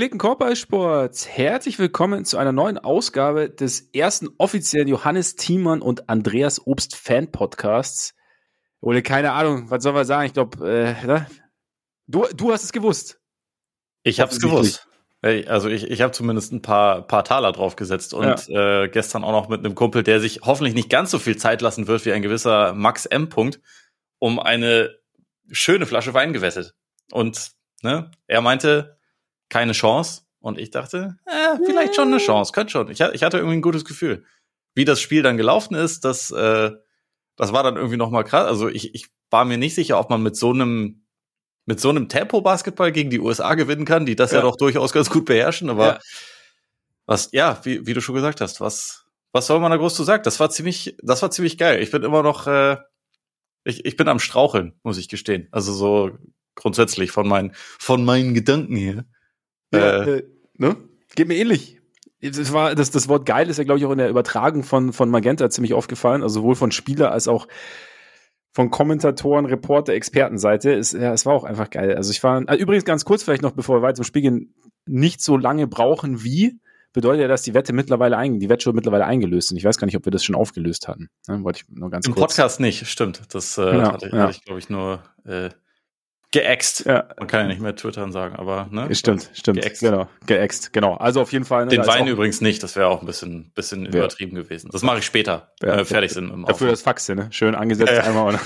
Gepflegten Korbballsports, herzlich willkommen zu einer neuen Ausgabe des ersten offiziellen Johannes Thiemann und Andreas Obst Fan Podcasts. Oder keine Ahnung, was soll man sagen? Ich glaube, äh, ne? du, du hast es gewusst. Ich habe es gewusst. Also ich, ich habe zumindest ein paar, paar Taler draufgesetzt und ja. äh, gestern auch noch mit einem Kumpel, der sich hoffentlich nicht ganz so viel Zeit lassen wird wie ein gewisser Max M. Punkt, um eine schöne Flasche Wein gewettet. Und ne, er meinte, keine Chance. Und ich dachte, äh, vielleicht schon eine Chance, könnte schon. Ich, ich hatte irgendwie ein gutes Gefühl. Wie das Spiel dann gelaufen ist, das, äh, das war dann irgendwie noch mal krass. Also ich, ich war mir nicht sicher, ob man mit so einem mit so einem Tempo-Basketball gegen die USA gewinnen kann, die das ja, ja doch durchaus ganz gut beherrschen. Aber ja. was, ja, wie, wie du schon gesagt hast, was, was soll man da groß zu sagen? Das war ziemlich, das war ziemlich geil. Ich bin immer noch, äh, ich, ich bin am Straucheln, muss ich gestehen. Also so grundsätzlich von meinen, von meinen Gedanken hier. Ja, äh, äh, ne? Geht mir ähnlich. Das, war, das, das Wort geil ist ja, glaube ich, auch in der Übertragung von, von Magenta ziemlich aufgefallen, also sowohl von Spieler als auch von Kommentatoren, Reporter, Expertenseite. Es, ja, es war auch einfach geil. Also ich war, also übrigens ganz kurz vielleicht noch, bevor wir weiter zum Spiel gehen, nicht so lange brauchen wie, bedeutet ja, dass die Wette mittlerweile ein, die Wette mittlerweile eingelöst sind. Ich weiß gar nicht, ob wir das schon aufgelöst hatten. Ja, wollte ich nur ganz Im kurz. Podcast nicht, stimmt. Das äh, ja, hatte, ja. hatte ich, glaube ich, nur äh, geäxt. Ja. Man kann ja nicht mehr twittern sagen, aber ne? Stimmt, stimmt. Geäxt. Genau, geäxt, genau. Also auf jeden Fall. Ne, Den Wein übrigens nicht, das wäre auch ein bisschen, bisschen ja. übertrieben gewesen. Das mache ich später, ja. äh, fertig sind. Im Dafür das Faxe, ne? Schön angesetzt ja. einmal.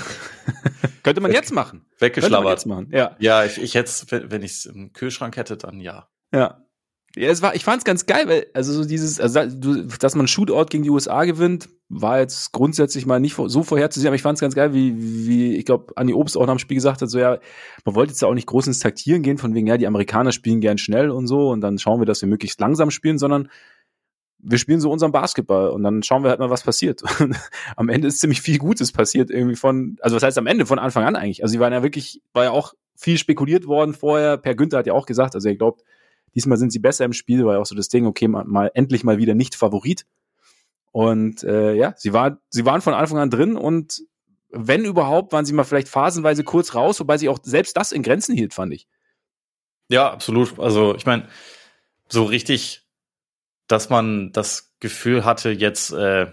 Könnte man jetzt machen. Weggeschlabbert. Jetzt machen. Ja, ja ich, ich hätte wenn ich es im Kühlschrank hätte, dann ja. Ja, ja, es war, ich fand es ganz geil, weil, also so dieses, also, dass man Shootout gegen die USA gewinnt, war jetzt grundsätzlich mal nicht so vorherzusehen, aber ich fand es ganz geil, wie, wie ich glaube, Andi Obst auch nach dem Spiel gesagt hat, so ja, man wollte jetzt ja auch nicht groß ins Taktieren gehen, von wegen, ja, die Amerikaner spielen gern schnell und so, und dann schauen wir, dass wir möglichst langsam spielen, sondern wir spielen so unseren Basketball und dann schauen wir halt mal, was passiert. Und am Ende ist ziemlich viel Gutes passiert, irgendwie von, also was heißt am Ende, von Anfang an eigentlich. Also sie waren ja wirklich, war ja auch viel spekuliert worden vorher. Per Günther hat ja auch gesagt, also er glaubt, Diesmal sind sie besser im Spiel, war ja auch so das Ding, okay, mal, mal endlich mal wieder nicht Favorit. Und äh, ja, sie, war, sie waren von Anfang an drin und wenn überhaupt, waren sie mal vielleicht phasenweise kurz raus, wobei sie auch selbst das in Grenzen hielt, fand ich. Ja, absolut. Also ich meine, so richtig, dass man das Gefühl hatte, jetzt, äh,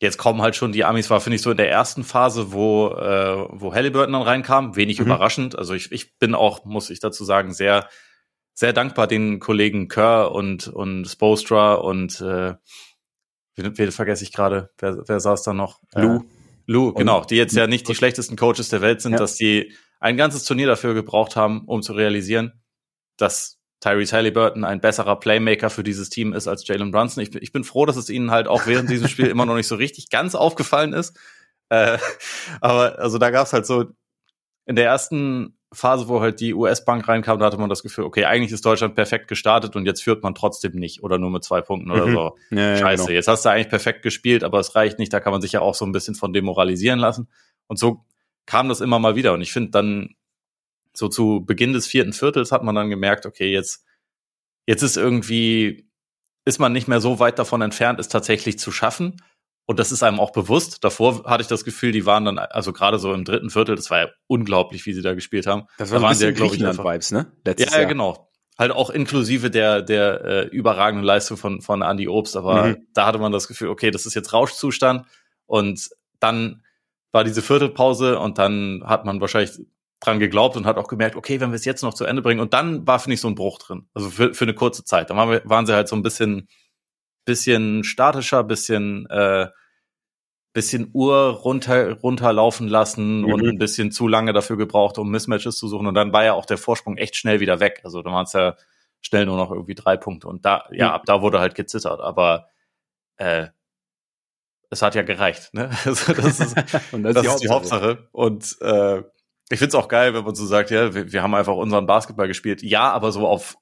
jetzt kommen halt schon die Amis, war, finde ich, so in der ersten Phase, wo, äh, wo Halliburton dann reinkam, wenig mhm. überraschend. Also ich, ich bin auch, muss ich dazu sagen, sehr sehr dankbar den Kollegen Kerr und, und Spostra und äh, wen, wen vergesse ich gerade? Wer, wer saß da noch? Lou. Äh, Lou, genau, die jetzt ja nicht die schlechtesten Coaches der Welt sind, ja. dass die ein ganzes Turnier dafür gebraucht haben, um zu realisieren, dass Tyrese Halliburton ein besserer Playmaker für dieses Team ist als Jalen Brunson. Ich, ich bin froh, dass es ihnen halt auch während diesem Spiel immer noch nicht so richtig ganz aufgefallen ist. Äh, aber also da gab's halt so in der ersten Phase, wo halt die US-Bank reinkam, da hatte man das Gefühl, okay, eigentlich ist Deutschland perfekt gestartet und jetzt führt man trotzdem nicht oder nur mit zwei Punkten oder mhm. so. Ja, Scheiße, genau. jetzt hast du eigentlich perfekt gespielt, aber es reicht nicht, da kann man sich ja auch so ein bisschen von demoralisieren lassen. Und so kam das immer mal wieder. Und ich finde dann, so zu Beginn des vierten Viertels hat man dann gemerkt, okay, jetzt, jetzt ist irgendwie, ist man nicht mehr so weit davon entfernt, es tatsächlich zu schaffen. Und das ist einem auch bewusst. Davor hatte ich das Gefühl, die waren dann, also gerade so im dritten Viertel, das war ja unglaublich, wie sie da gespielt haben. Das war da waren sie ja, glaube ich, Vibes, ne? Letztes ja, ja, genau. Halt auch inklusive der, der äh, überragenden Leistung von, von Andy Obst. Aber mhm. da hatte man das Gefühl, okay, das ist jetzt Rauschzustand. Und dann war diese Viertelpause und dann hat man wahrscheinlich dran geglaubt und hat auch gemerkt, okay, wenn wir es jetzt noch zu Ende bringen. Und dann war, finde ich, so ein Bruch drin. Also für, für eine kurze Zeit. Dann waren, wir, waren sie halt so ein bisschen bisschen statischer, bisschen äh, bisschen Uhr runter runterlaufen lassen mhm. und ein bisschen zu lange dafür gebraucht, um Mismatches zu suchen. Und dann war ja auch der Vorsprung echt schnell wieder weg. Also da waren es ja schnell nur noch irgendwie drei Punkte. Und da, ja, ab da wurde halt gezittert. Aber äh, es hat ja gereicht. Ne? Also das ist, und das, das ist, die, Hauptsache. Und äh, ich find's auch geil, wenn man so sagt, ja, wir, wir haben einfach unseren Basketball gespielt. Ja, aber so auf,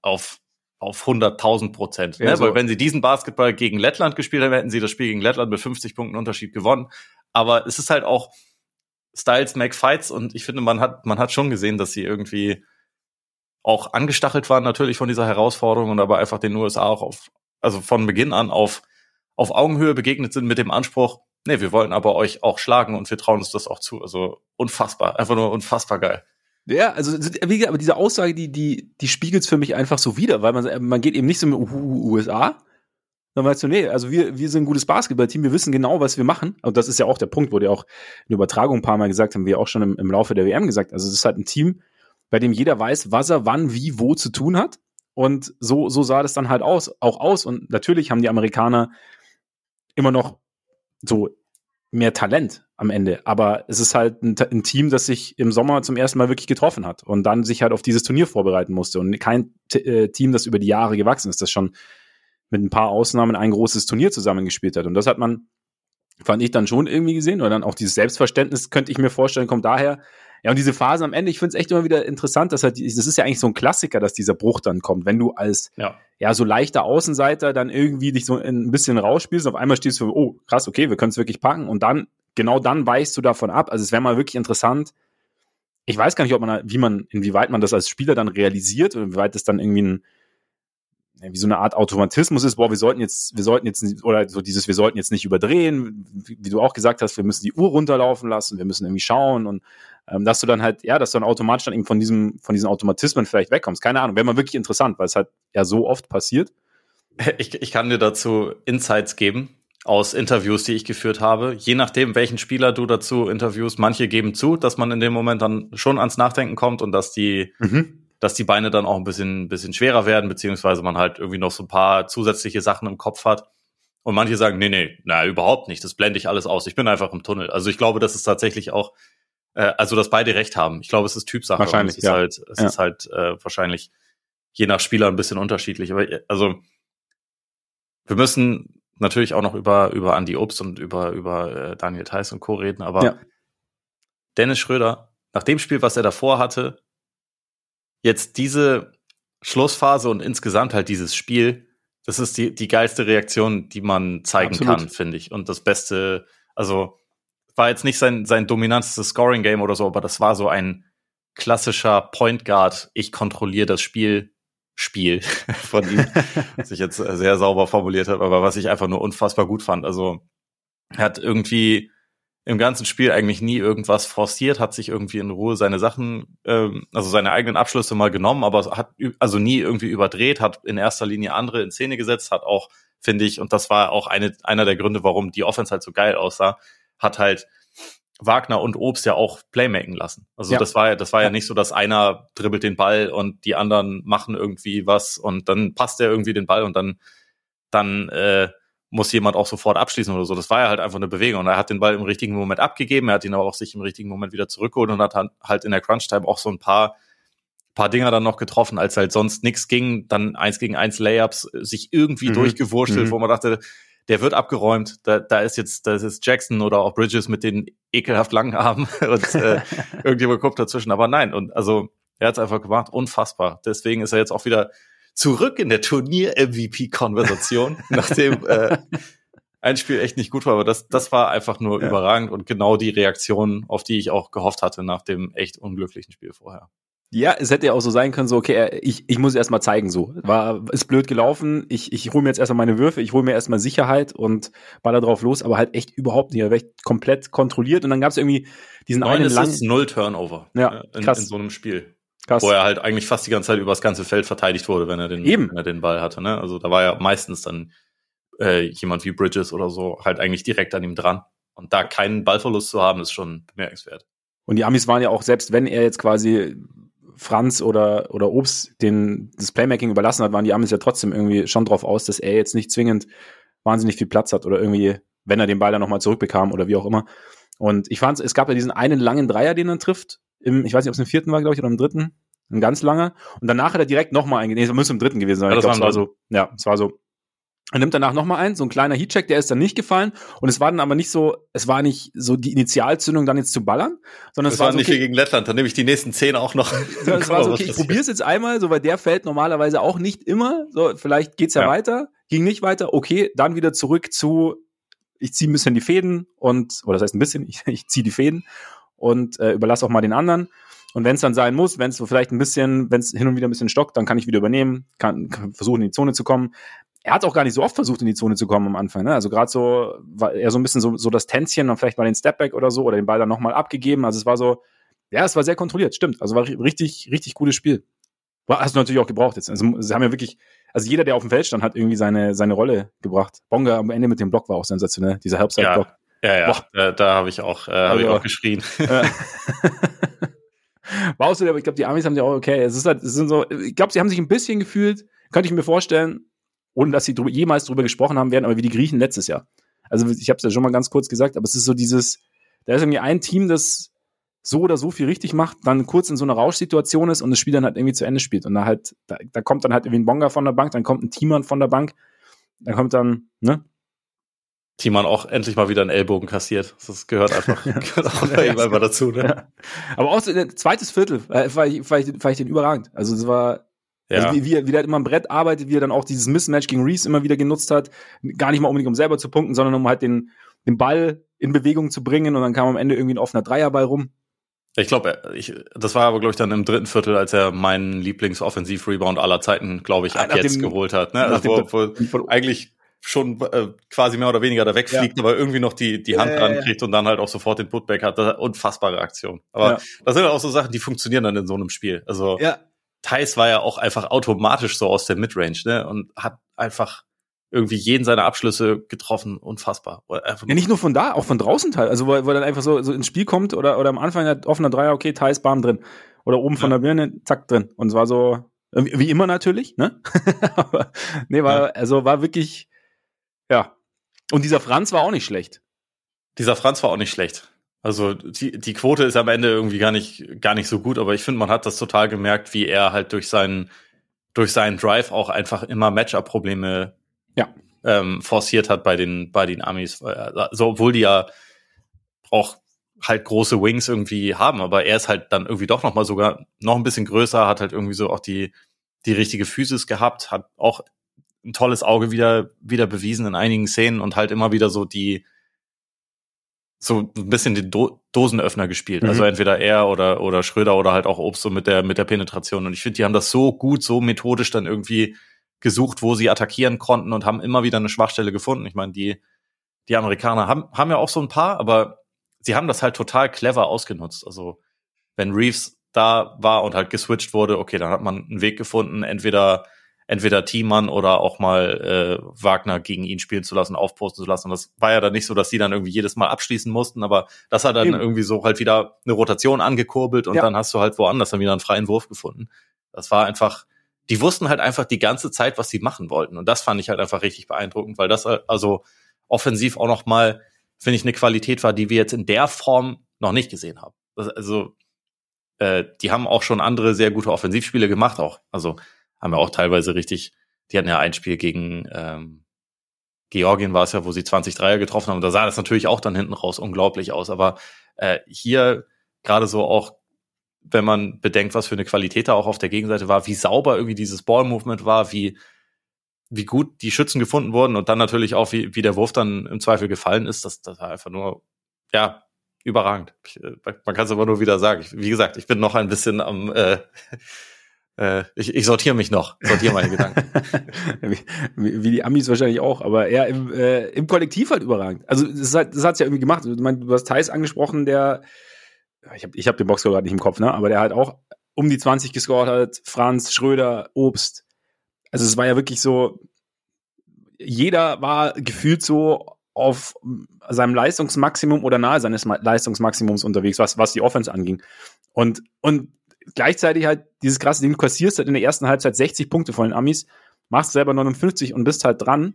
auf auf 100.000 Prozent. Ja, ne? so. Weil wenn sie diesen Basketball gegen Lettland gespielt haben, hätten sie das Spiel gegen Lettland mit 50 Punkten Unterschied gewonnen. Aber es ist halt auch Styles make Fights und ich finde, man hat, man hat schon gesehen, dass sie irgendwie auch angestachelt waren natürlich von dieser Herausforderung und aber einfach den USA auch auf, also von Beginn an auf, auf Augenhöhe begegnet sind mit dem Anspruch, nee, wir wollen aber euch auch schlagen und wir trauen uns das auch zu. Also unfassbar, einfach nur unfassbar geil. Ja, also wie gesagt, aber diese Aussage, die die die spiegelt's für mich einfach so wieder, weil man man geht eben nicht so mit USA, dann weißt du, nee, also wir, wir sind ein gutes Basketballteam, wir wissen genau, was wir machen. Und das ist ja auch der Punkt, wo die auch in der Übertragung ein paar Mal gesagt haben, wir auch schon im, im Laufe der WM gesagt. Also es ist halt ein Team, bei dem jeder weiß, was er wann, wie, wo zu tun hat. Und so, so sah das dann halt aus, auch aus. Und natürlich haben die Amerikaner immer noch so mehr Talent am Ende. Aber es ist halt ein, ein, Team, das sich im Sommer zum ersten Mal wirklich getroffen hat und dann sich halt auf dieses Turnier vorbereiten musste. Und kein äh, Team, das über die Jahre gewachsen ist, das schon mit ein paar Ausnahmen ein großes Turnier zusammengespielt hat. Und das hat man, fand ich dann schon irgendwie gesehen. Oder dann auch dieses Selbstverständnis, könnte ich mir vorstellen, kommt daher. Ja, und diese Phase am Ende, ich finde es echt immer wieder interessant, dass halt, das ist ja eigentlich so ein Klassiker, dass dieser Bruch dann kommt, wenn du als ja, ja so leichter Außenseiter dann irgendwie dich so ein bisschen rausspielst, auf einmal stehst du, oh, krass, okay, wir können es wirklich packen und dann, genau dann weichst du davon ab. Also es wäre mal wirklich interessant. Ich weiß gar nicht, ob man, wie man, inwieweit man das als Spieler dann realisiert oder inwieweit das dann irgendwie ein, wie so eine Art Automatismus ist, boah, wir sollten jetzt, wir sollten jetzt, oder so dieses, wir sollten jetzt nicht überdrehen, wie, wie du auch gesagt hast, wir müssen die Uhr runterlaufen lassen, wir müssen irgendwie schauen und ähm, dass du dann halt, ja, dass du dann automatisch dann eben von diesem, von diesen Automatismen vielleicht wegkommst. Keine Ahnung, wäre mal wirklich interessant, weil es halt ja so oft passiert. Ich, ich kann dir dazu Insights geben aus Interviews, die ich geführt habe. Je nachdem, welchen Spieler du dazu interviewst, manche geben zu, dass man in dem Moment dann schon ans Nachdenken kommt und dass die mhm dass die Beine dann auch ein bisschen, bisschen schwerer werden, beziehungsweise man halt irgendwie noch so ein paar zusätzliche Sachen im Kopf hat. Und manche sagen, nee, nee, na, überhaupt nicht, das blende ich alles aus. Ich bin einfach im Tunnel. Also ich glaube, das ist tatsächlich auch, äh, also dass beide recht haben. Ich glaube, es ist Typsache. Wahrscheinlich, es ist ja. halt, es ja. ist halt äh, wahrscheinlich je nach Spieler ein bisschen unterschiedlich. Aber also wir müssen natürlich auch noch über, über Andy Obst und über, über äh, Daniel Theiss und Co. reden, aber ja. Dennis Schröder, nach dem Spiel, was er davor hatte, jetzt diese Schlussphase und insgesamt halt dieses Spiel, das ist die, die geilste Reaktion, die man zeigen Absolut. kann, finde ich. Und das Beste, also war jetzt nicht sein, sein dominantestes Scoring-Game oder so, aber das war so ein klassischer Point Guard, ich kontrolliere das Spiel, Spiel von ihm, was ich jetzt sehr sauber formuliert habe, aber was ich einfach nur unfassbar gut fand. Also er hat irgendwie im ganzen Spiel eigentlich nie irgendwas forciert, hat sich irgendwie in Ruhe seine Sachen, ähm, also seine eigenen Abschlüsse mal genommen, aber hat also nie irgendwie überdreht, hat in erster Linie andere in Szene gesetzt, hat auch, finde ich, und das war auch eine, einer der Gründe, warum die Offense halt so geil aussah, hat halt Wagner und Obst ja auch Playmaken lassen. Also ja. das war ja, das war ja nicht so, dass einer dribbelt den Ball und die anderen machen irgendwie was und dann passt er irgendwie den Ball und dann, dann äh, muss jemand auch sofort abschließen oder so. Das war ja halt einfach eine Bewegung. Und er hat den Ball im richtigen Moment abgegeben, er hat ihn aber auch sich im richtigen Moment wieder zurückgeholt und hat halt in der Crunch-Time auch so ein paar, paar Dinger dann noch getroffen, als halt sonst nichts ging, dann eins gegen eins Layups sich irgendwie mhm. durchgewurschtelt, mhm. wo man dachte, der wird abgeräumt, da, da ist jetzt, da ist jetzt Jackson oder auch Bridges mit den ekelhaft langen Armen und äh, irgendjemand guckt dazwischen. Aber nein, und also er hat es einfach gemacht, unfassbar. Deswegen ist er jetzt auch wieder zurück in der Turnier-MVP-Konversation, nachdem äh, ein Spiel echt nicht gut war, aber das, das war einfach nur ja. überragend und genau die Reaktion, auf die ich auch gehofft hatte nach dem echt unglücklichen Spiel vorher. Ja, es hätte ja auch so sein können, so, okay, ich, ich muss erst mal zeigen, so. War, ist blöd gelaufen, ich, ich hole mir jetzt erstmal meine Würfe, ich hole mir erstmal Sicherheit und baller drauf los, aber halt echt überhaupt nicht, er war echt komplett kontrolliert und dann gab es irgendwie diesen Neun einen langen... null Turnover ja, in, krass. in so einem Spiel. Krass. Wo er halt eigentlich fast die ganze Zeit über das ganze Feld verteidigt wurde, wenn er den, Eben. wenn er den Ball hatte. Ne? Also da war ja meistens dann äh, jemand wie Bridges oder so halt eigentlich direkt an ihm dran. Und da keinen Ballverlust zu haben, ist schon bemerkenswert. Und die Amis waren ja auch, selbst wenn er jetzt quasi Franz oder, oder Obst den, das Playmaking überlassen hat, waren die Amis ja trotzdem irgendwie schon drauf aus, dass er jetzt nicht zwingend wahnsinnig viel Platz hat oder irgendwie, wenn er den Ball dann nochmal zurückbekam oder wie auch immer. Und ich fand, es gab ja diesen einen langen Dreier, den er trifft, im, ich weiß nicht, ob es im vierten war, glaube ich, oder im dritten. Ein ganz langer. Und danach hat er direkt nochmal einen, nee, es müsste im dritten gewesen sein. Ja, das, glaub, war so, ja, es war so. Er nimmt danach nochmal einen, so ein kleiner Heatcheck, der ist dann nicht gefallen. Und es war dann aber nicht so, es war nicht so die Initialzündung dann jetzt zu ballern, sondern es war, war so, nicht okay, gegen Lettland, dann nehme ich die nächsten zehn auch noch. So, es war so, okay, ich probier's jetzt einmal, so, weil der fällt normalerweise auch nicht immer. So, vielleicht geht's ja, ja. weiter, ging nicht weiter, okay, dann wieder zurück zu, ich ziehe ein bisschen die Fäden und, oder das heißt ein bisschen, ich, ich ziehe die Fäden und äh, überlasse auch mal den anderen. Und wenn es dann sein muss, wenn es so vielleicht ein bisschen, wenn es hin und wieder ein bisschen stockt, dann kann ich wieder übernehmen, kann, kann versuchen in die Zone zu kommen. Er hat auch gar nicht so oft versucht, in die Zone zu kommen am Anfang. Ne? Also gerade so war er so ein bisschen so, so das Tänzchen und vielleicht mal den Stepback oder so oder den Ball dann nochmal abgegeben. Also es war so, Ja, es war sehr kontrolliert, stimmt. Also war richtig, richtig gutes Spiel. Hast du natürlich auch gebraucht jetzt. Also sie haben ja wirklich, also jeder, der auf dem Feld stand, hat irgendwie seine, seine Rolle gebracht. Bonga am Ende mit dem Block war auch sensationell, dieser Herbstzeit-Block. Ja, ja, ja. da, da habe ich auch, äh, hab also, ich auch geschrien. Äh, war so, aber ich glaube, die Amis haben ja auch, okay, es ist halt, es sind so, ich glaube, sie haben sich ein bisschen gefühlt, könnte ich mir vorstellen, ohne dass sie drüber, jemals drüber gesprochen haben werden, aber wie die Griechen letztes Jahr. Also ich habe es ja schon mal ganz kurz gesagt, aber es ist so dieses, da ist irgendwie ein Team, das so oder so viel richtig macht, dann kurz in so einer Rauschsituation ist und das Spiel dann halt irgendwie zu Ende spielt. Und da halt, da, da kommt dann halt irgendwie ein Bonga von der Bank, dann kommt ein Teammann von der Bank, dann kommt dann, ne? Teammann auch endlich mal wieder einen Ellbogen kassiert. Das gehört einfach, gehört auch ja, einfach dazu, ne? Ja. Aber auch so ein zweites Viertel, äh, war, ich, war, ich, war ich den überragend. Also es war, ja. Also wie, wie, wie er halt immer am Brett arbeitet, wie er dann auch dieses Mismatch gegen Reese immer wieder genutzt hat. Gar nicht mal unbedingt um selber zu punkten, sondern um halt den, den Ball in Bewegung zu bringen und dann kam am Ende irgendwie ein offener Dreierball rum. Ich glaube, ich, das war aber, glaube ich, dann im dritten Viertel, als er meinen Lieblings-Offensiv-Rebound aller Zeiten, glaube ich, ab ah, jetzt dem, geholt hat. Ne? Also, wo, wo eigentlich schon äh, quasi mehr oder weniger da wegfliegt, ja. aber irgendwie noch die, die Hand ja, dran kriegt und dann halt auch sofort den Putback hat. Das unfassbare Aktion. Aber ja. das sind auch so Sachen, die funktionieren dann in so einem Spiel. Also ja. Thais war ja auch einfach automatisch so aus der Midrange, ne? Und hat einfach irgendwie jeden seiner Abschlüsse getroffen. Unfassbar. ja, nicht nur von da, auch von draußen teil. Also, wo, wo er dann einfach so, so ins Spiel kommt oder, oder am Anfang hat offener Dreier, okay, Thais, Bam drin. Oder oben ja. von der Birne, zack, drin. Und es war so, wie immer natürlich, ne? Aber, nee, war, also war wirklich, ja. Und dieser Franz war auch nicht schlecht. Dieser Franz war auch nicht schlecht. Also die, die Quote ist am Ende irgendwie gar nicht, gar nicht so gut, aber ich finde, man hat das total gemerkt, wie er halt durch seinen, durch seinen Drive auch einfach immer Matchup-Probleme ja. ähm, forciert hat bei den, bei den Amis. Also, obwohl die ja auch halt große Wings irgendwie haben, aber er ist halt dann irgendwie doch noch mal sogar noch ein bisschen größer, hat halt irgendwie so auch die, die richtige Physis gehabt, hat auch ein tolles Auge wieder, wieder bewiesen in einigen Szenen und halt immer wieder so die, so ein bisschen den Do Dosenöffner gespielt. Also mhm. Also entweder er oder, oder Schröder oder halt auch Obst so mit der, mit der Penetration. Und ich finde, die haben das so gut, so methodisch dann irgendwie gesucht, wo sie attackieren konnten und haben immer wieder eine Schwachstelle gefunden. Ich meine, die, die Amerikaner haben, haben ja auch so ein paar, aber sie haben das halt total clever ausgenutzt. Also wenn Reeves da war und halt geswitcht wurde, okay, dann hat man einen Weg gefunden, entweder entweder Thiemann oder auch mal äh, Wagner gegen ihn spielen zu lassen, aufposten zu lassen. Und das war ja dann nicht so, dass die dann irgendwie jedes Mal abschließen mussten, aber das hat dann Eben. irgendwie so halt wieder eine Rotation angekurbelt und ja. dann hast du halt woanders dann wieder einen freien Wurf gefunden. Das war einfach, die wussten halt einfach die ganze Zeit, was sie machen wollten. Und das fand ich halt einfach richtig beeindruckend, weil das also offensiv auch noch mal, finde ich, eine Qualität war, die wir jetzt in der Form noch nicht gesehen haben. Also, äh, die haben auch schon andere sehr gute Offensivspiele gemacht auch. Also haben ja auch teilweise richtig, die hatten ja ein Spiel gegen ähm, Georgien war es ja, wo sie 20 Dreier getroffen haben. Da sah das natürlich auch dann hinten raus unglaublich aus. Aber äh, hier gerade so auch wenn man bedenkt, was für eine Qualität da auch auf der Gegenseite war, wie sauber irgendwie dieses Ball-Movement war, wie, wie gut die Schützen gefunden wurden und dann natürlich auch, wie, wie der Wurf dann im Zweifel gefallen ist, das, das war einfach nur, ja, überragend. Ich, äh, man kann es aber nur wieder sagen. Ich, wie gesagt, ich bin noch ein bisschen am, äh, äh, ich, ich sortiere mich noch, sortiere meine Gedanken. wie, wie, die Amis wahrscheinlich auch, aber eher im, äh, im Kollektiv halt überragend. Also das hat das hat's ja irgendwie gemacht. Ich meine, du hast Thais angesprochen, der ich habe ich hab den Boxscore gerade nicht im Kopf, ne? aber der halt auch um die 20 gescored hat, Franz, Schröder, Obst. Also es war ja wirklich so, jeder war gefühlt so auf seinem Leistungsmaximum oder nahe seines Leistungsmaximums unterwegs, was, was die Offense anging. Und, und gleichzeitig halt dieses krasse Ding, du kassierst halt in der ersten Halbzeit 60 Punkte von den Amis, machst selber 59 und bist halt dran.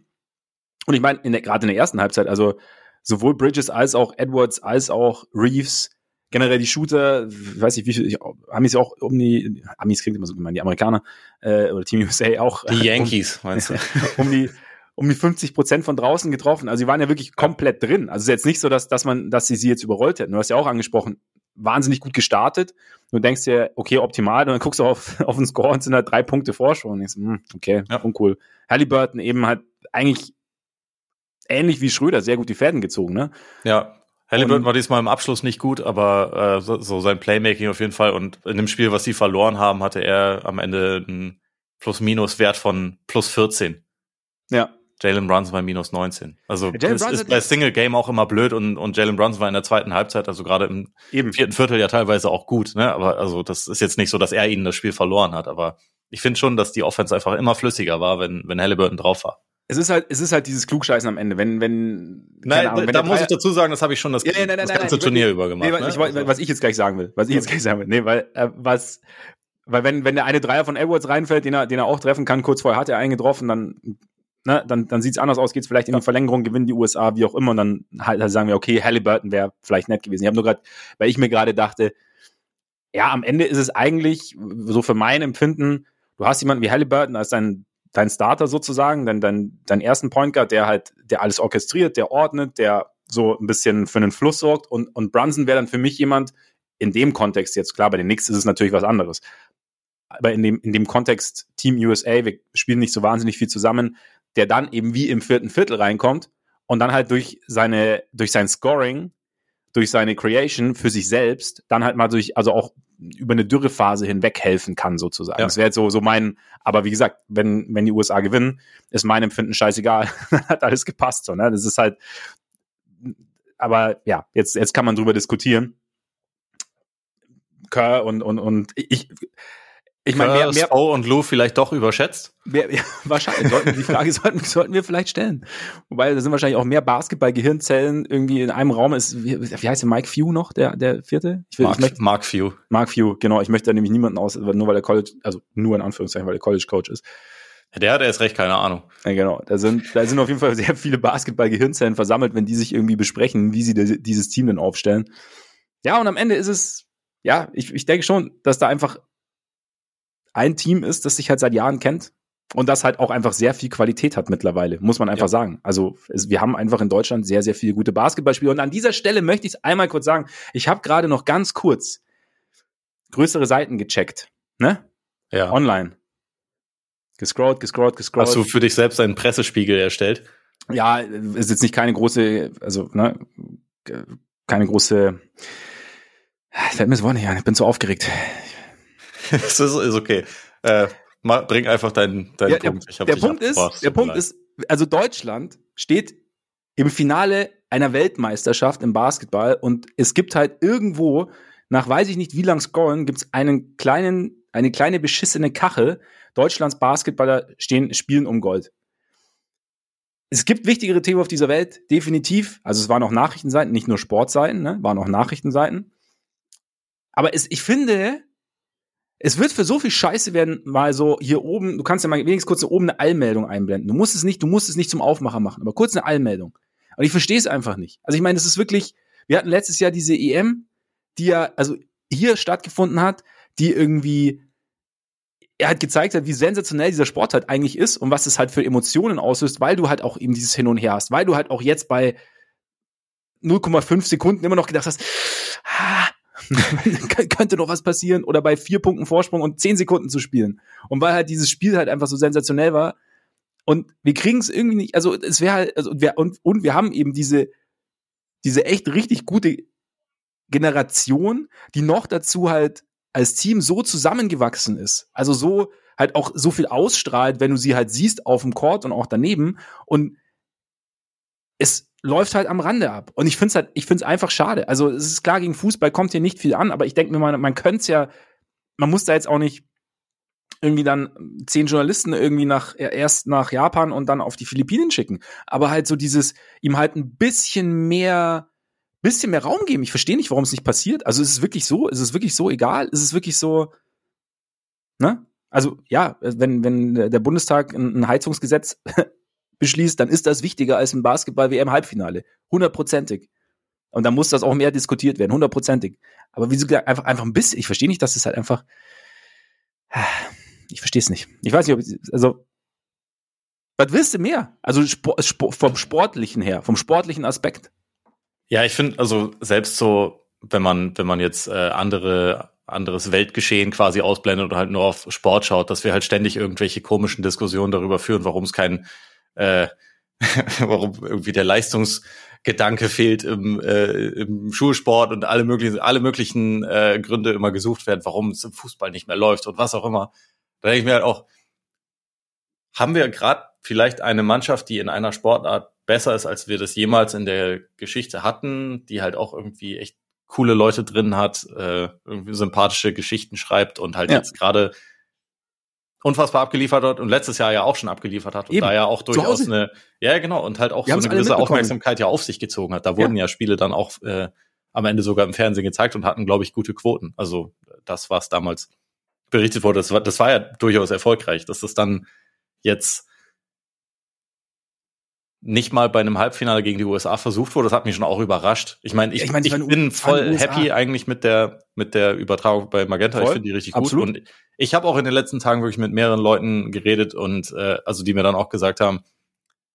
Und ich meine, gerade in der ersten Halbzeit, also sowohl Bridges als auch Edwards als auch Reeves generell die Shooter, weiß ich wie viel, Amis auch um die, Amis klingt immer so gemein, die Amerikaner äh, oder Team USA auch. Die Yankees, um, meinst du? um die um die 50 Prozent von draußen getroffen. Also sie waren ja wirklich komplett drin. Also es ist jetzt nicht so, dass, dass man, dass sie sie jetzt überrollt hätten. Du hast ja auch angesprochen, wahnsinnig gut gestartet. Du denkst dir, okay, optimal. Und dann guckst du auf, auf den Score und sind halt drei Punkte Vorsprung. Und denkst, hm, okay, ja. uncool. Halliburton eben halt eigentlich ähnlich wie Schröder sehr gut die Fäden gezogen, ne? Ja, Halliburton war diesmal im Abschluss nicht gut, aber äh, so, so, sein Playmaking auf jeden Fall. Und in dem Spiel, was sie verloren haben, hatte er am Ende einen Plus-Minus-Wert von plus 14. Ja. Jalen Brunson bei minus 19. Also das ist bei Single Game auch immer blöd und, und Jalen Brunson war in der zweiten Halbzeit, also gerade im Eben. vierten Viertel ja teilweise auch gut, ne? Aber also das ist jetzt nicht so, dass er ihnen das Spiel verloren hat, aber ich finde schon, dass die Offense einfach immer flüssiger war, wenn, wenn Halliburton drauf war. Es ist halt, es ist halt dieses Klugscheißen am Ende, wenn, wenn. Nein, Ahnung, wenn da muss ich dazu sagen, das habe ich schon das, ja, ja, nein, das ganze nein, Turnier über gemacht. Nee, ne? ich, was ich jetzt gleich sagen will, was ich jetzt gleich sagen will, nee, weil, äh, was, weil wenn, wenn der eine Dreier von Edwards reinfällt, den er, den er auch treffen kann, kurz vorher hat er einen getroffen, dann ne, dann, dann sieht es anders aus, geht es vielleicht in die Verlängerung, gewinnen die USA, wie auch immer, und dann halt, halt sagen wir, okay, Halliburton wäre vielleicht nett gewesen. Ich habe nur gerade, weil ich mir gerade dachte, ja, am Ende ist es eigentlich, so für mein Empfinden, du hast jemanden wie Halliburton als dein, dein Starter sozusagen, dein, dein, dein ersten Point Guard, der halt, der alles orchestriert, der ordnet, der so ein bisschen für einen Fluss sorgt und, und Brunson wäre dann für mich jemand, in dem Kontext jetzt, klar, bei den Knicks ist es natürlich was anderes. Aber in dem, in dem Kontext Team USA, wir spielen nicht so wahnsinnig viel zusammen, der dann eben wie im vierten Viertel reinkommt und dann halt durch seine, durch sein Scoring, durch seine Creation für sich selbst dann halt mal durch, also auch über eine Dürrephase hinweg helfen kann, sozusagen. Ja. Das wäre jetzt so, so mein, aber wie gesagt, wenn, wenn die USA gewinnen, ist mein Empfinden scheißegal. hat alles gepasst, so, ne? Das ist halt, aber ja, jetzt, jetzt kann man drüber diskutieren. Kerr und, und, und ich, ich meine, mehr, mehr O und Lou vielleicht doch überschätzt? Mehr, ja, wahrscheinlich. Sollten, die Frage sollten, sollten wir vielleicht stellen. Wobei, da sind wahrscheinlich auch mehr Basketball-Gehirnzellen irgendwie in einem Raum. Ist, wie, wie heißt der Mike Few noch, der, der vierte? Ich will, Mark, ich möchte, Mark Few. Mark Few, genau. Ich möchte da nämlich niemanden aus, nur weil der College, also nur in Anführungszeichen, weil der College-Coach ist. Der hat erst recht keine Ahnung. Ja, genau. Da sind, da sind auf jeden Fall sehr viele Basketball-Gehirnzellen versammelt, wenn die sich irgendwie besprechen, wie sie dieses Team denn aufstellen. Ja, und am Ende ist es, ja, ich, ich denke schon, dass da einfach ein Team ist, das sich halt seit Jahren kennt und das halt auch einfach sehr viel Qualität hat mittlerweile, muss man einfach ja. sagen. Also es, wir haben einfach in Deutschland sehr, sehr viele gute Basketballspieler. Und an dieser Stelle möchte ich es einmal kurz sagen. Ich habe gerade noch ganz kurz größere Seiten gecheckt, ne? Ja. Online. Gescrollt, gescrollt, gescrollt. Hast du für dich selbst einen Pressespiegel erstellt? Ja, ist jetzt nicht keine große, also ne, keine große. Fällt mir das Wort nicht an. Ich bin so aufgeregt. das ist, ist okay. Äh, mal, bring einfach deinen, deinen ja, Punkt. Ich der Punkt ist, der Punkt ist, also Deutschland steht im Finale einer Weltmeisterschaft im Basketball und es gibt halt irgendwo nach weiß ich nicht wie lang Scoren gibt es einen kleinen eine kleine beschissene Kachel. Deutschlands Basketballer stehen spielen um Gold. Es gibt wichtigere Themen auf dieser Welt, definitiv. Also es waren auch Nachrichtenseiten, nicht nur Sportseiten, ne? waren auch Nachrichtenseiten. Aber es, ich finde, es wird für so viel Scheiße werden, mal so hier oben, du kannst ja mal wenigstens kurz oben eine Allmeldung einblenden. Du musst es nicht, du musst es nicht zum Aufmacher machen, aber kurz eine Allmeldung. Und ich verstehe es einfach nicht. Also ich meine, es ist wirklich, wir hatten letztes Jahr diese EM, die ja, also hier stattgefunden hat, die irgendwie er hat gezeigt hat, wie sensationell dieser Sport halt eigentlich ist und was es halt für Emotionen auslöst, weil du halt auch eben dieses Hin und Her hast, weil du halt auch jetzt bei 0,5 Sekunden immer noch gedacht hast, ah, könnte noch was passieren oder bei vier Punkten Vorsprung und zehn Sekunden zu spielen. Und weil halt dieses Spiel halt einfach so sensationell war und wir kriegen es irgendwie nicht, also es wäre halt, also wir, und, und wir haben eben diese, diese echt richtig gute Generation, die noch dazu halt als Team so zusammengewachsen ist. Also so halt auch so viel ausstrahlt, wenn du sie halt siehst auf dem Court und auch daneben. Und es läuft halt am Rande ab. Und ich finde es halt, ich finde es einfach schade. Also es ist klar, gegen Fußball kommt hier nicht viel an, aber ich denke mir mal, man könnte es ja, man muss da jetzt auch nicht irgendwie dann zehn Journalisten irgendwie nach erst nach Japan und dann auf die Philippinen schicken. Aber halt so dieses, ihm halt ein bisschen mehr, bisschen mehr Raum geben. Ich verstehe nicht, warum es nicht passiert. Also ist es wirklich so? Ist es wirklich so egal? Ist es wirklich so, ne? Also ja, wenn, wenn der Bundestag ein Heizungsgesetz beschließt, dann ist das wichtiger als ein Basketball-WM-Halbfinale. Hundertprozentig. Und dann muss das auch mehr diskutiert werden, hundertprozentig. Aber wie gesagt, einfach, einfach ein bisschen, ich verstehe nicht, dass es halt einfach, ich verstehe es nicht. Ich weiß nicht, ob, also, was willst du mehr? Also Sport, Sport, vom Sportlichen her, vom sportlichen Aspekt. Ja, ich finde, also selbst so, wenn man, wenn man jetzt äh, andere anderes Weltgeschehen quasi ausblendet oder halt nur auf Sport schaut, dass wir halt ständig irgendwelche komischen Diskussionen darüber führen, warum es kein äh, warum irgendwie der Leistungsgedanke fehlt im, äh, im Schulsport und alle möglichen, alle möglichen äh, Gründe immer gesucht werden, warum es im Fußball nicht mehr läuft und was auch immer. Da denke ich mir halt auch, haben wir gerade vielleicht eine Mannschaft, die in einer Sportart besser ist, als wir das jemals in der Geschichte hatten, die halt auch irgendwie echt coole Leute drin hat, äh, irgendwie sympathische Geschichten schreibt und halt ja. jetzt gerade unfassbar abgeliefert hat und letztes Jahr ja auch schon abgeliefert hat und Eben. da ja auch durchaus eine, ja genau, und halt auch Wir so eine gewisse Aufmerksamkeit ja auf sich gezogen hat. Da wurden ja, ja Spiele dann auch äh, am Ende sogar im Fernsehen gezeigt und hatten, glaube ich, gute Quoten. Also das, was damals berichtet wurde, das war, das war ja durchaus erfolgreich, dass das dann jetzt nicht mal bei einem Halbfinale gegen die USA versucht wurde, das hat mich schon auch überrascht. Ich meine, ich, ja, ich, mein, ich, ich bin voll happy eigentlich mit der mit der Übertragung bei Magenta. Voll? Ich finde die richtig Absolut. gut und ich habe auch in den letzten Tagen wirklich mit mehreren Leuten geredet und äh, also die mir dann auch gesagt haben,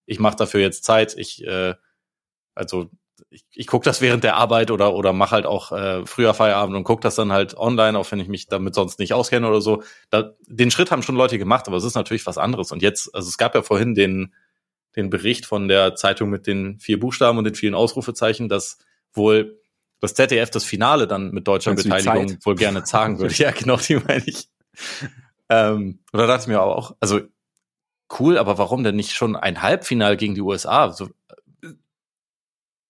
ich mache dafür jetzt Zeit. Ich äh, also ich, ich gucke das während der Arbeit oder oder mache halt auch äh, früher Feierabend und gucke das dann halt online, auch wenn ich mich damit sonst nicht auskenne oder so. Da, den Schritt haben schon Leute gemacht, aber es ist natürlich was anderes. Und jetzt, also es gab ja vorhin den den Bericht von der Zeitung mit den vier Buchstaben und den vielen Ausrufezeichen, dass wohl das ZDF das Finale dann mit deutscher Meinst Beteiligung wohl gerne zagen würde. ja, genau, die meine ich. ähm, da dachte ich mir auch, also cool, aber warum denn nicht schon ein Halbfinale gegen die USA? So, äh,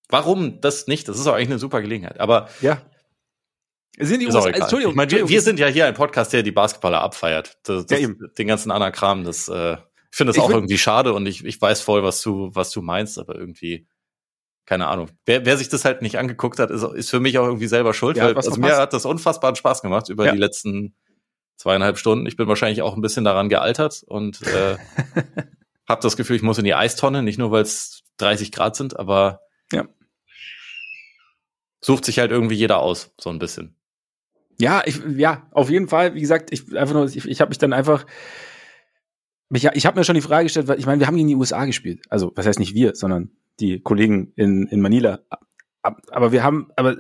warum das nicht? Das ist auch eigentlich eine super Gelegenheit. Aber ja. Sind die USA, Entschuldigung, ich meine, wir, wir, sind ja hier ein Podcast, der die Basketballer abfeiert. Das, das, ja, den ganzen anderen Kram, das äh, ich finde das ich auch irgendwie schade und ich, ich weiß voll, was du, was du meinst, aber irgendwie, keine Ahnung. Wer, wer sich das halt nicht angeguckt hat, ist, ist für mich auch irgendwie selber schuld, ja, weil also mir hat das unfassbaren Spaß gemacht über ja. die letzten zweieinhalb Stunden. Ich bin wahrscheinlich auch ein bisschen daran gealtert und äh, habe das Gefühl, ich muss in die Eistonne, nicht nur weil es 30 Grad sind, aber ja. sucht sich halt irgendwie jeder aus, so ein bisschen. Ja, ich, ja, auf jeden Fall. Wie gesagt, ich einfach nur, ich, ich habe mich dann einfach ich, ich habe mir schon die Frage gestellt, weil ich meine, wir haben gegen die USA gespielt. Also, was heißt nicht wir, sondern die Kollegen in, in Manila. Aber wir haben, aber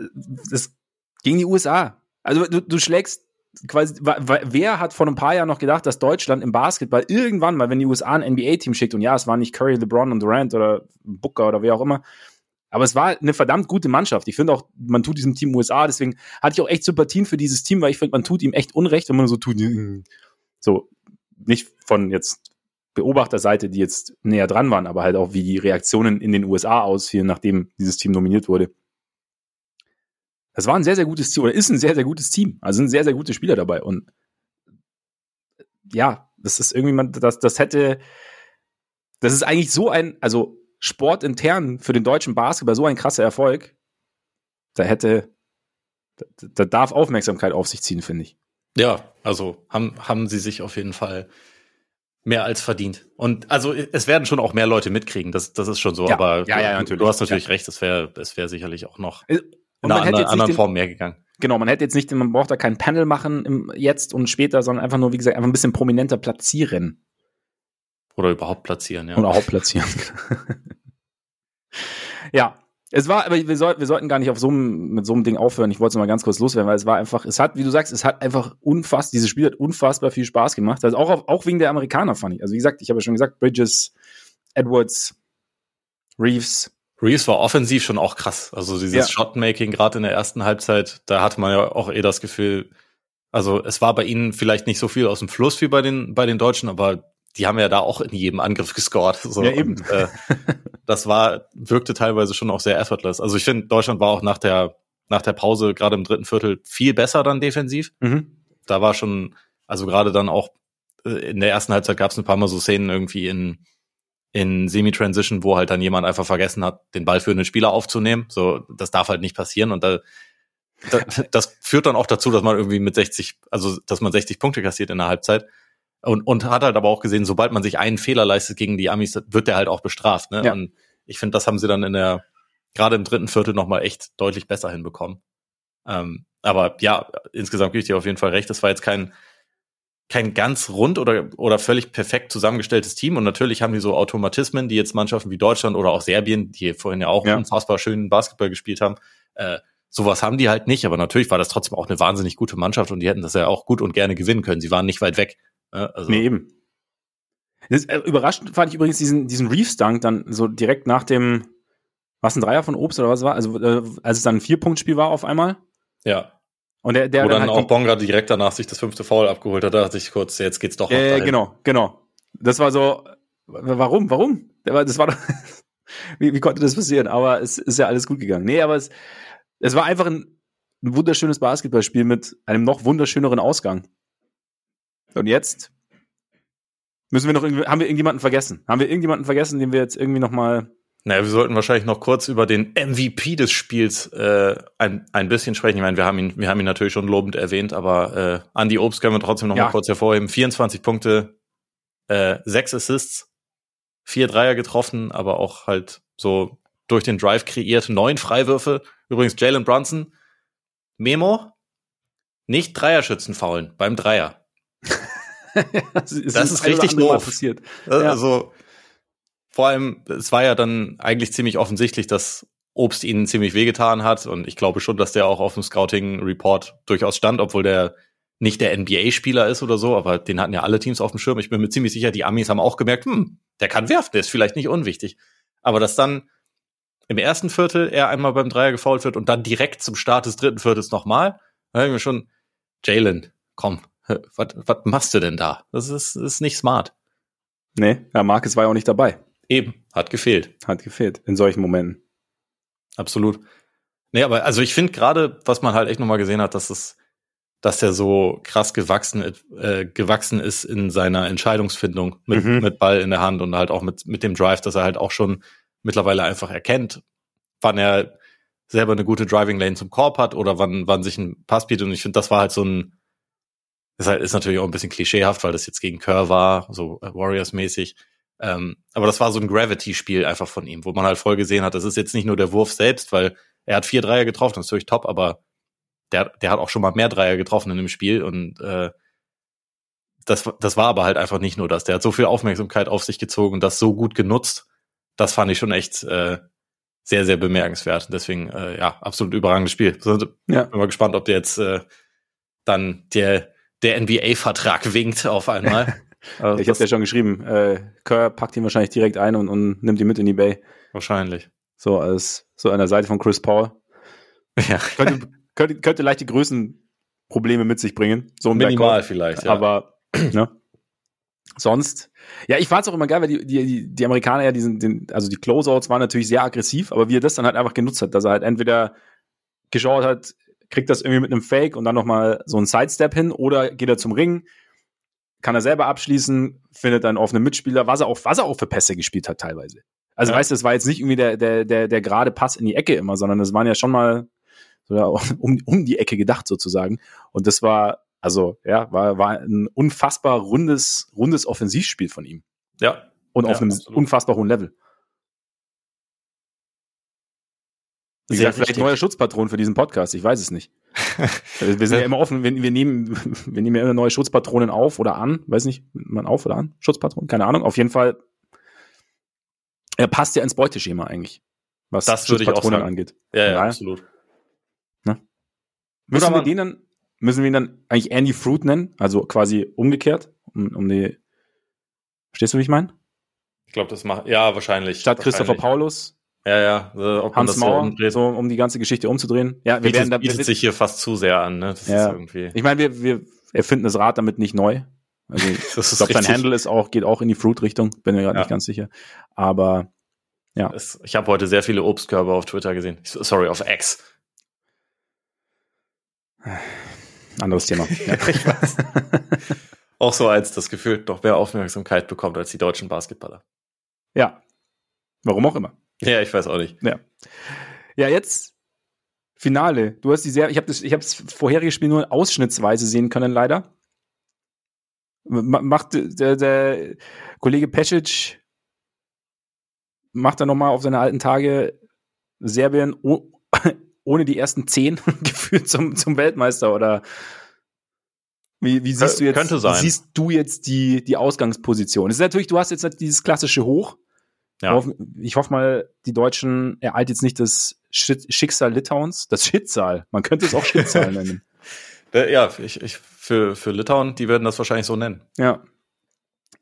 das gegen die USA. Also du, du schlägst quasi, wer hat vor ein paar Jahren noch gedacht, dass Deutschland im Basketball irgendwann mal, wenn die USA ein NBA-Team schickt, und ja, es war nicht Curry, LeBron und Durant oder Booker oder wer auch immer, aber es war eine verdammt gute Mannschaft. Ich finde auch, man tut diesem Team USA, deswegen hatte ich auch echt Sympathien für dieses Team, weil ich finde, man tut ihm echt Unrecht, wenn man so tut, so, nicht von jetzt Beobachterseite, die jetzt näher dran waren, aber halt auch wie die Reaktionen in den USA ausfielen, nachdem dieses Team nominiert wurde. Das war ein sehr, sehr gutes Team, oder ist ein sehr, sehr gutes Team. Also sind sehr, sehr gute Spieler dabei. Und ja, das ist irgendwie, man, das, das hätte, das ist eigentlich so ein, also sportintern für den deutschen Basketball so ein krasser Erfolg. Da hätte, da, da darf Aufmerksamkeit auf sich ziehen, finde ich. Ja, also haben, haben sie sich auf jeden Fall mehr als verdient. Und also es werden schon auch mehr Leute mitkriegen, das, das ist schon so, ja, aber ja, ja, natürlich. du hast natürlich recht, es wäre es wäre sicherlich auch noch äh, in einer anderen, anderen Form mehr gegangen. Genau, man hätte jetzt nicht, man braucht da kein Panel machen im, jetzt und später, sondern einfach nur, wie gesagt, einfach ein bisschen prominenter platzieren. Oder überhaupt platzieren, ja. Oder überhaupt platzieren. ja, es war, aber wir, soll, wir sollten gar nicht auf so einem, mit so einem Ding aufhören. Ich wollte es mal ganz kurz loswerden, weil es war einfach, es hat, wie du sagst, es hat einfach unfassbar, dieses Spiel hat unfassbar viel Spaß gemacht. Also auch, auch wegen der Amerikaner fand ich. Also wie gesagt, ich habe ja schon gesagt, Bridges, Edwards, Reeves. Reeves war offensiv schon auch krass. Also dieses ja. Shotmaking gerade in der ersten Halbzeit, da hatte man ja auch eh das Gefühl, also es war bei ihnen vielleicht nicht so viel aus dem Fluss wie bei den, bei den Deutschen, aber die haben ja da auch in jedem Angriff gescored. So. Ja, eben. Und, äh, das war, wirkte teilweise schon auch sehr effortless. Also ich finde, Deutschland war auch nach der, nach der Pause, gerade im dritten Viertel, viel besser dann defensiv. Mhm. Da war schon, also gerade dann auch äh, in der ersten Halbzeit gab es ein paar Mal so Szenen irgendwie in, in Semi-Transition, wo halt dann jemand einfach vergessen hat, den Ball für einen Spieler aufzunehmen. So, das darf halt nicht passieren. Und da, das, das führt dann auch dazu, dass man irgendwie mit 60, also dass man 60 Punkte kassiert in der Halbzeit. Und, und hat halt aber auch gesehen, sobald man sich einen Fehler leistet gegen die Amis, wird der halt auch bestraft. Ne? Ja. Und ich finde, das haben sie dann in der, gerade im dritten Viertel nochmal echt deutlich besser hinbekommen. Ähm, aber ja, insgesamt gebe ich dir auf jeden Fall recht. Das war jetzt kein, kein ganz rund oder, oder völlig perfekt zusammengestelltes Team. Und natürlich haben die so Automatismen, die jetzt Mannschaften wie Deutschland oder auch Serbien, die vorhin ja auch ja. unfassbar schönen Basketball gespielt haben, äh, sowas haben die halt nicht. Aber natürlich war das trotzdem auch eine wahnsinnig gute Mannschaft und die hätten das ja auch gut und gerne gewinnen können. Sie waren nicht weit weg. Also. Nee, eben. Das, äh, überraschend fand ich übrigens diesen, diesen Reeves-Dunk dann so direkt nach dem, was ein Dreier von Obst oder was war? Also, äh, als es dann ein Vier-Punkt-Spiel war auf einmal. Ja. Und der, der Wo dann, dann halt auch Bonga direkt danach sich das fünfte Foul abgeholt hat, da dachte ich kurz, jetzt geht's doch. Äh, genau, genau. Das war so, Warum? Warum? Das war doch, wie, wie konnte das passieren? Aber es ist ja alles gut gegangen. Nee, aber es, es war einfach ein, ein wunderschönes Basketballspiel mit einem noch wunderschöneren Ausgang. Und jetzt müssen wir noch irgendwie, haben wir irgendjemanden vergessen? Haben wir irgendjemanden vergessen, den wir jetzt irgendwie noch mal naja, wir sollten wahrscheinlich noch kurz über den MVP des Spiels äh, ein, ein bisschen sprechen. Ich meine, wir haben ihn, wir haben ihn natürlich schon lobend erwähnt, aber äh, Andy Obst können wir trotzdem noch ja. mal kurz hervorheben. 24 Punkte, äh, sechs Assists, vier Dreier getroffen, aber auch halt so durch den Drive kreiert, neun Freiwürfe. Übrigens Jalen Brunson, Memo, nicht Dreierschützen faulen beim Dreier. das ist, das ist richtig doof. Passiert. Also vor allem, es war ja dann eigentlich ziemlich offensichtlich, dass Obst ihnen ziemlich wehgetan hat und ich glaube schon, dass der auch auf dem Scouting-Report durchaus stand, obwohl der nicht der NBA-Spieler ist oder so, aber den hatten ja alle Teams auf dem Schirm. Ich bin mir ziemlich sicher, die Amis haben auch gemerkt, hm, der kann werfen, der ist vielleicht nicht unwichtig. Aber dass dann im ersten Viertel er einmal beim Dreier gefault wird und dann direkt zum Start des dritten Viertels nochmal, da haben wir schon, Jalen, komm, was machst du denn da? Das ist, ist nicht smart. Nee, Herr Marcus war ja auch nicht dabei. Eben, hat gefehlt. Hat gefehlt in solchen Momenten. Absolut. Nee, aber also ich finde gerade, was man halt echt nochmal gesehen hat, dass es, dass er so krass gewachsen, äh, gewachsen ist in seiner Entscheidungsfindung mit, mhm. mit Ball in der Hand und halt auch mit, mit dem Drive, dass er halt auch schon mittlerweile einfach erkennt, wann er selber eine gute Driving Lane zum Korb hat oder wann, wann sich ein Pass bietet. Und ich finde, das war halt so ein, das ist natürlich auch ein bisschen klischeehaft, weil das jetzt gegen Kerr war, so Warriors-mäßig. Ähm, aber das war so ein Gravity-Spiel einfach von ihm, wo man halt voll gesehen hat, das ist jetzt nicht nur der Wurf selbst, weil er hat vier Dreier getroffen, das ist natürlich top, aber der, der hat auch schon mal mehr Dreier getroffen in dem Spiel und äh, das, das war aber halt einfach nicht nur das. Der hat so viel Aufmerksamkeit auf sich gezogen und das so gut genutzt. Das fand ich schon echt äh, sehr, sehr bemerkenswert. Deswegen, äh, ja, absolut überragendes Spiel. Ja. Bin mal gespannt, ob der jetzt äh, dann der, der NBA-Vertrag winkt auf einmal. Also ich habe ja schon geschrieben, äh, Kerr packt ihn wahrscheinlich direkt ein und, und nimmt ihn mit in die Bay. Wahrscheinlich. So als so an der Seite von Chris Paul. Ja. Könnte, könnte, könnte leicht die Größenprobleme mit sich bringen. So ein Minimal Backcourt. vielleicht, ja. Aber ne? sonst. Ja, ich fand es auch immer geil, weil die, die, die Amerikaner ja diesen, den, also die Closeouts waren natürlich sehr aggressiv, aber wie er das dann halt einfach genutzt hat, dass er halt entweder geschaut hat, kriegt das irgendwie mit einem Fake und dann nochmal so einen Sidestep hin oder geht er zum Ring, kann er selber abschließen, findet einen offenen Mitspieler, was er auch, was er auch für Pässe gespielt hat teilweise. Also ja. weißt du, es war jetzt nicht irgendwie der, der, der, der gerade Pass in die Ecke immer, sondern es waren ja schon mal so um, um die Ecke gedacht sozusagen. Und das war, also ja, war, war ein unfassbar rundes, rundes Offensivspiel von ihm. Ja. Und auf einem absolut. unfassbar hohen Level. Wie gesagt, vielleicht neuer Schutzpatron für diesen Podcast, ich weiß es nicht. Wir sind ja immer offen, wir, wir, nehmen, wir nehmen ja immer neue Schutzpatronen auf oder an, weiß nicht, man auf oder an, Schutzpatron, keine Ahnung, auf jeden Fall. Er passt ja ins Beuteschema eigentlich, was das Schutzpatronen angeht. Ja, ja, ja, absolut. Ne? Müssen wir den dann, müssen wir ihn dann eigentlich Andy Fruit nennen, also quasi umgekehrt, um, um die, verstehst du, wie ich meine? Ich glaube, das macht, ja, wahrscheinlich. Statt Christopher Paulus ja, ja. Also, Hans Mauer, so, um die ganze Geschichte umzudrehen. Ja, wir bietet, werden da bietet sich hier fast zu sehr an, ne? Das ja. ist irgendwie. Ich meine, wir, wir erfinden das Rad damit nicht neu. Also ich glaube, sein Handle ist auch, geht auch in die Fruit-Richtung, bin mir gerade ja. nicht ganz sicher. Aber ja. Es, ich habe heute sehr viele Obstkörbe auf Twitter gesehen. Sorry, auf X. Anderes Thema. Ja. ich weiß. auch so als das Gefühl noch mehr Aufmerksamkeit bekommt als die deutschen Basketballer. Ja. Warum auch immer. Ja, ich weiß auch nicht. Ja, ja jetzt Finale. Du hast die sehr, ich habe das, ich habe das vorherige Spiel nur ausschnittsweise sehen können, leider. Macht der, der Kollege Pesic macht er nochmal auf seine alten Tage Serbien ohne die ersten zehn geführt zum, zum Weltmeister oder wie, wie siehst du jetzt, Könnte sein. Wie siehst du jetzt die, die Ausgangsposition? Es ist natürlich, du hast jetzt dieses klassische Hoch, ja. Ich hoffe mal, die Deutschen ereilt jetzt nicht das Schicksal Litauens, das Schicksal. Man könnte es auch Schicksal nennen. Ja, ich, ich, für, für Litauen, die werden das wahrscheinlich so nennen. Ja.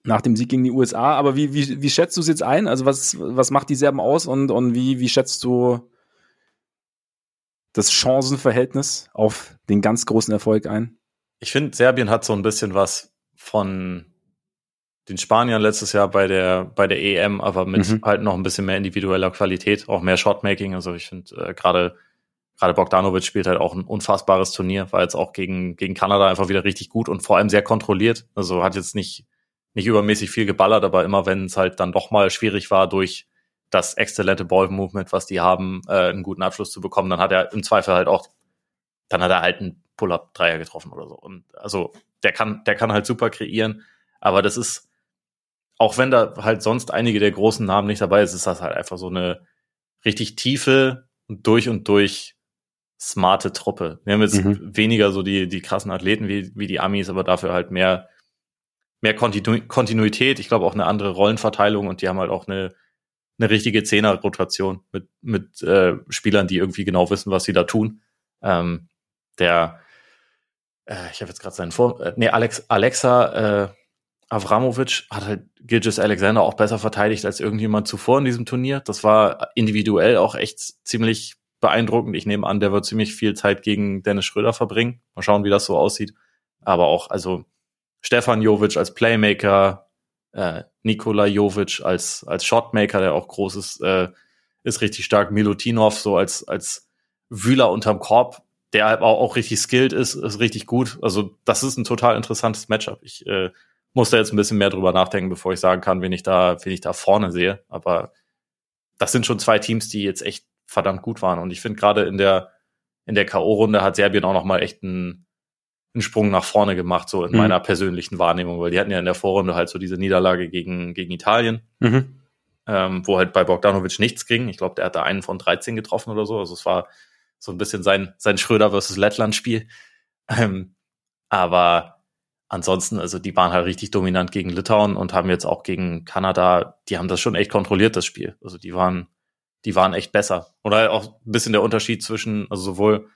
Nach dem Sieg gegen die USA. Aber wie, wie, wie schätzt du es jetzt ein? Also, was, was macht die Serben aus und, und wie, wie schätzt du das Chancenverhältnis auf den ganz großen Erfolg ein? Ich finde, Serbien hat so ein bisschen was von den Spaniern letztes Jahr bei der, bei der EM, aber mit mhm. halt noch ein bisschen mehr individueller Qualität, auch mehr Shotmaking. Also ich finde äh, gerade gerade Bogdanovic spielt halt auch ein unfassbares Turnier, war jetzt auch gegen, gegen Kanada einfach wieder richtig gut und vor allem sehr kontrolliert. Also hat jetzt nicht, nicht übermäßig viel geballert, aber immer wenn es halt dann doch mal schwierig war, durch das exzellente Ball-Movement, was die haben, äh, einen guten Abschluss zu bekommen, dann hat er im Zweifel halt auch, dann hat er halt einen Pull-Up-Dreier getroffen oder so. Und also der kann, der kann halt super kreieren, aber das ist, auch wenn da halt sonst einige der großen Namen nicht dabei ist, ist das halt einfach so eine richtig tiefe, durch und durch smarte Truppe. Wir haben jetzt mhm. weniger so die, die krassen Athleten wie, wie die Amis, aber dafür halt mehr, mehr Kontinu Kontinuität. Ich glaube auch eine andere Rollenverteilung und die haben halt auch eine, eine richtige Zehner-Rotation mit, mit äh, Spielern, die irgendwie genau wissen, was sie da tun. Ähm, der, äh, ich habe jetzt gerade seinen Vor, äh, nee, Alex, Alexa äh, Avramovic hat halt Gilgis Alexander auch besser verteidigt als irgendjemand zuvor in diesem Turnier. Das war individuell auch echt ziemlich beeindruckend. Ich nehme an, der wird ziemlich viel Zeit gegen Dennis Schröder verbringen. Mal schauen, wie das so aussieht. Aber auch, also Stefan Jovic als Playmaker, äh, Nikola Jovic als, als Shotmaker, der auch groß ist, äh, ist richtig stark. Milutinov so als, als Wühler unterm Korb, der auch, auch richtig skilled ist, ist richtig gut. Also das ist ein total interessantes Matchup. Ich äh, muss da jetzt ein bisschen mehr drüber nachdenken, bevor ich sagen kann, wen ich da, wen ich da vorne sehe. Aber das sind schon zwei Teams, die jetzt echt verdammt gut waren. Und ich finde gerade in der, in der K.O.-Runde hat Serbien auch nochmal echt einen, einen Sprung nach vorne gemacht, so in mhm. meiner persönlichen Wahrnehmung, weil die hatten ja in der Vorrunde halt so diese Niederlage gegen, gegen Italien, mhm. ähm, wo halt bei Bogdanovic nichts ging. Ich glaube, der hat da einen von 13 getroffen oder so. Also es war so ein bisschen sein, sein Schröder versus Lettland-Spiel. Ähm, aber ansonsten, also die waren halt richtig dominant gegen Litauen und haben jetzt auch gegen Kanada, die haben das schon echt kontrolliert, das Spiel. Also die waren, die waren echt besser. Oder halt auch ein bisschen der Unterschied zwischen, also sowohl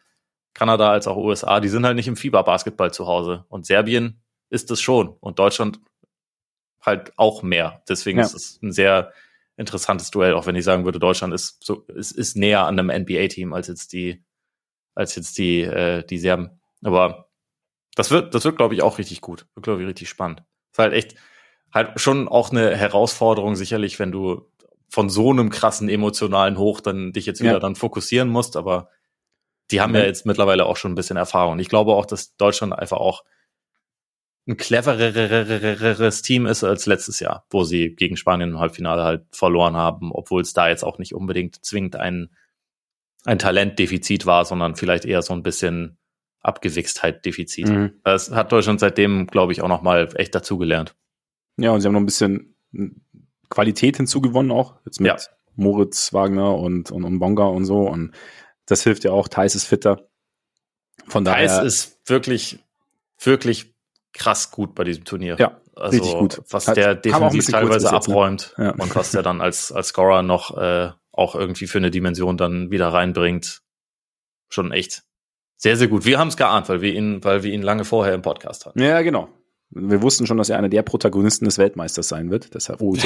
Kanada als auch USA, die sind halt nicht im Fieberbasketball zu Hause. Und Serbien ist es schon. Und Deutschland halt auch mehr. Deswegen ja. ist es ein sehr interessantes Duell, auch wenn ich sagen würde, Deutschland ist so, ist, ist näher an einem NBA-Team als jetzt die, als jetzt die, äh, die Serben. Aber das wird, das wird, glaube ich, auch richtig gut. Wird, glaube ich, richtig spannend. Ist halt echt, halt schon auch eine Herausforderung, sicherlich, wenn du von so einem krassen emotionalen Hoch dann dich jetzt wieder ja. dann fokussieren musst, aber die haben ja. ja jetzt mittlerweile auch schon ein bisschen Erfahrung. Ich glaube auch, dass Deutschland einfach auch ein clevereres Team ist als letztes Jahr, wo sie gegen Spanien im Halbfinale halt verloren haben, obwohl es da jetzt auch nicht unbedingt zwingend ein, ein Talentdefizit war, sondern vielleicht eher so ein bisschen Abgewichstheit Defizit. Mhm. Das hat Deutschland seitdem, glaube ich, auch noch mal echt dazugelernt. Ja, und sie haben noch ein bisschen Qualität hinzugewonnen auch, jetzt mit ja. Moritz Wagner und, und, und Bonga und so. Und das hilft ja auch. Thais ist fitter. Von daher. Thais ist wirklich, wirklich krass gut bei diesem Turnier. Ja, also, richtig gut. Was Hat, der defensiv teilweise jetzt, abräumt ne? ja. und was der dann als, als Scorer noch äh, auch irgendwie für eine Dimension dann wieder reinbringt. Schon echt sehr, sehr gut. Wir haben es geahnt, weil wir ihn, weil wir ihn lange vorher im Podcast hatten. Ja, genau. Wir wussten schon, dass er einer der Protagonisten des Weltmeisters sein wird. Deshalb, oh, ja,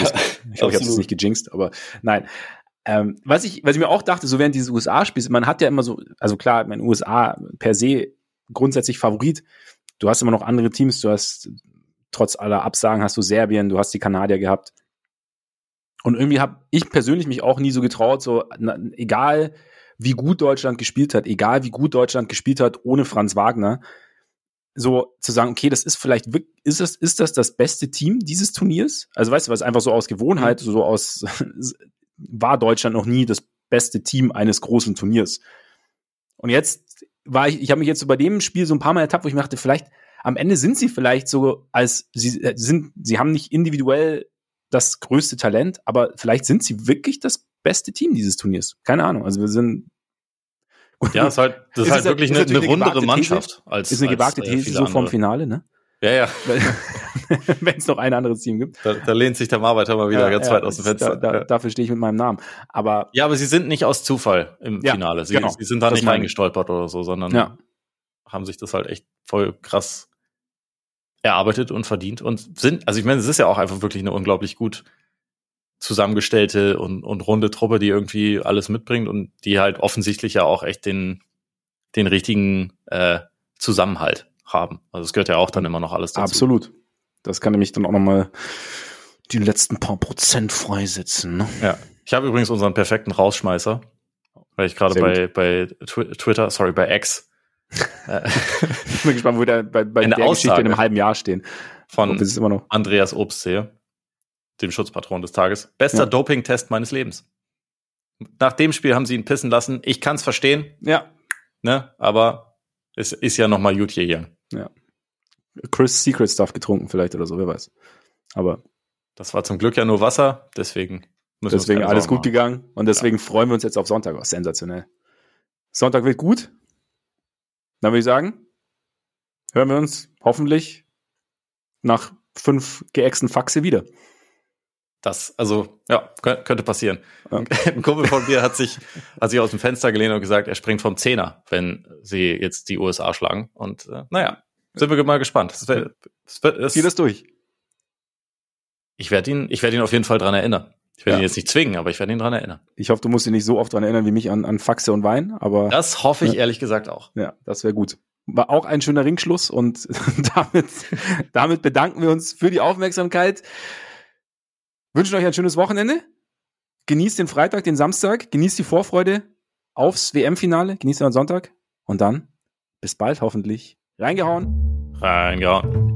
ich glaube, ich habe es nicht gejinxt, aber nein. Ähm, was ich, was ich mir auch dachte, so während dieses USA-Spiels, man hat ja immer so, also klar, mein USA per se grundsätzlich Favorit. Du hast immer noch andere Teams, du hast trotz aller Absagen hast du Serbien, du hast die Kanadier gehabt. Und irgendwie habe ich persönlich mich auch nie so getraut, so na, egal wie gut Deutschland gespielt hat, egal wie gut Deutschland gespielt hat ohne Franz Wagner, so zu sagen, okay, das ist vielleicht ist das ist das das beste Team dieses Turniers? Also weißt du, was einfach so aus Gewohnheit, mhm. so aus war Deutschland noch nie das beste Team eines großen Turniers. Und jetzt war ich, ich habe mich jetzt so bei dem Spiel so ein paar Mal ertappt, wo ich mir dachte, vielleicht am Ende sind sie vielleicht so als sie äh, sind, sie haben nicht individuell das größte Talent, aber vielleicht sind sie wirklich das beste Team dieses Turniers. Keine Ahnung. Also wir sind ja, ist halt, das ist, ist halt wirklich ist eine, eine rundere Mannschaft. Als, ist eine gewagte als, äh, These so vom Finale, ne? Ja, ja. Wenn es noch ein anderes Team gibt. Da, da lehnt sich der Marbeiter mal wieder ja, ganz ja, weit aus dem Fenster. Da, da, ja. Dafür stehe ich mit meinem Namen. Aber ja, aber sie sind nicht aus Zufall im Finale. Sie, genau. sie sind da nicht reingestolpert oder so, sondern haben sich das halt echt voll krass erarbeitet und verdient und sind, also ich meine, es ist ja auch einfach wirklich eine unglaublich gut zusammengestellte und, und runde Truppe, die irgendwie alles mitbringt und die halt offensichtlich ja auch echt den, den richtigen äh, Zusammenhalt haben. Also es gehört ja auch dann immer noch alles dazu. Absolut. Das kann nämlich dann auch nochmal die letzten paar Prozent freisetzen. Ne? Ja. Ich habe übrigens unseren perfekten Rausschmeißer, weil ich gerade bei, bei Twitter, sorry, bei X. ich bin gespannt, wo wir bei, bei der Geschichte in einem halben Jahr stehen. Von Andreas Obst sehe, dem Schutzpatron des Tages. Bester ja. Doping-Test meines Lebens. Nach dem Spiel haben sie ihn pissen lassen. Ich kann es verstehen. Ja. Ne? Aber es ist ja nochmal gut hier. Ja. Chris Secret Stuff getrunken vielleicht oder so, wer weiß. Aber das war zum Glück ja nur Wasser, deswegen müssen deswegen alles gut machen. gegangen und deswegen ja. freuen wir uns jetzt auf Sonntag. Oh, sensationell. Sonntag wird gut. Dann würde ich sagen, hören wir uns hoffentlich nach fünf geäxten Faxe wieder. Das, also, ja, könnte passieren. Ja. Ein Kumpel von mir hat sich, hat sich aus dem Fenster gelehnt und gesagt, er springt vom Zehner, wenn sie jetzt die USA schlagen. Und äh, naja, sind wir mal gespannt. Es wird, es wird, es, Zieh das durch. Ich werde ihn, ich werde ihn auf jeden Fall dran erinnern. Ich werde ja. ihn jetzt nicht zwingen, aber ich werde ihn dran erinnern. Ich hoffe, du musst ihn nicht so oft dran erinnern wie mich an, an Faxe und Wein, aber. Das hoffe ich ja. ehrlich gesagt auch. Ja, das wäre gut. War auch ein schöner Ringschluss und damit, damit bedanken wir uns für die Aufmerksamkeit. Wünschen euch ein schönes Wochenende. Genießt den Freitag, den Samstag, genießt die Vorfreude aufs WM-Finale, genießt den Sonntag und dann bis bald hoffentlich. Reingehauen. Reingehauen.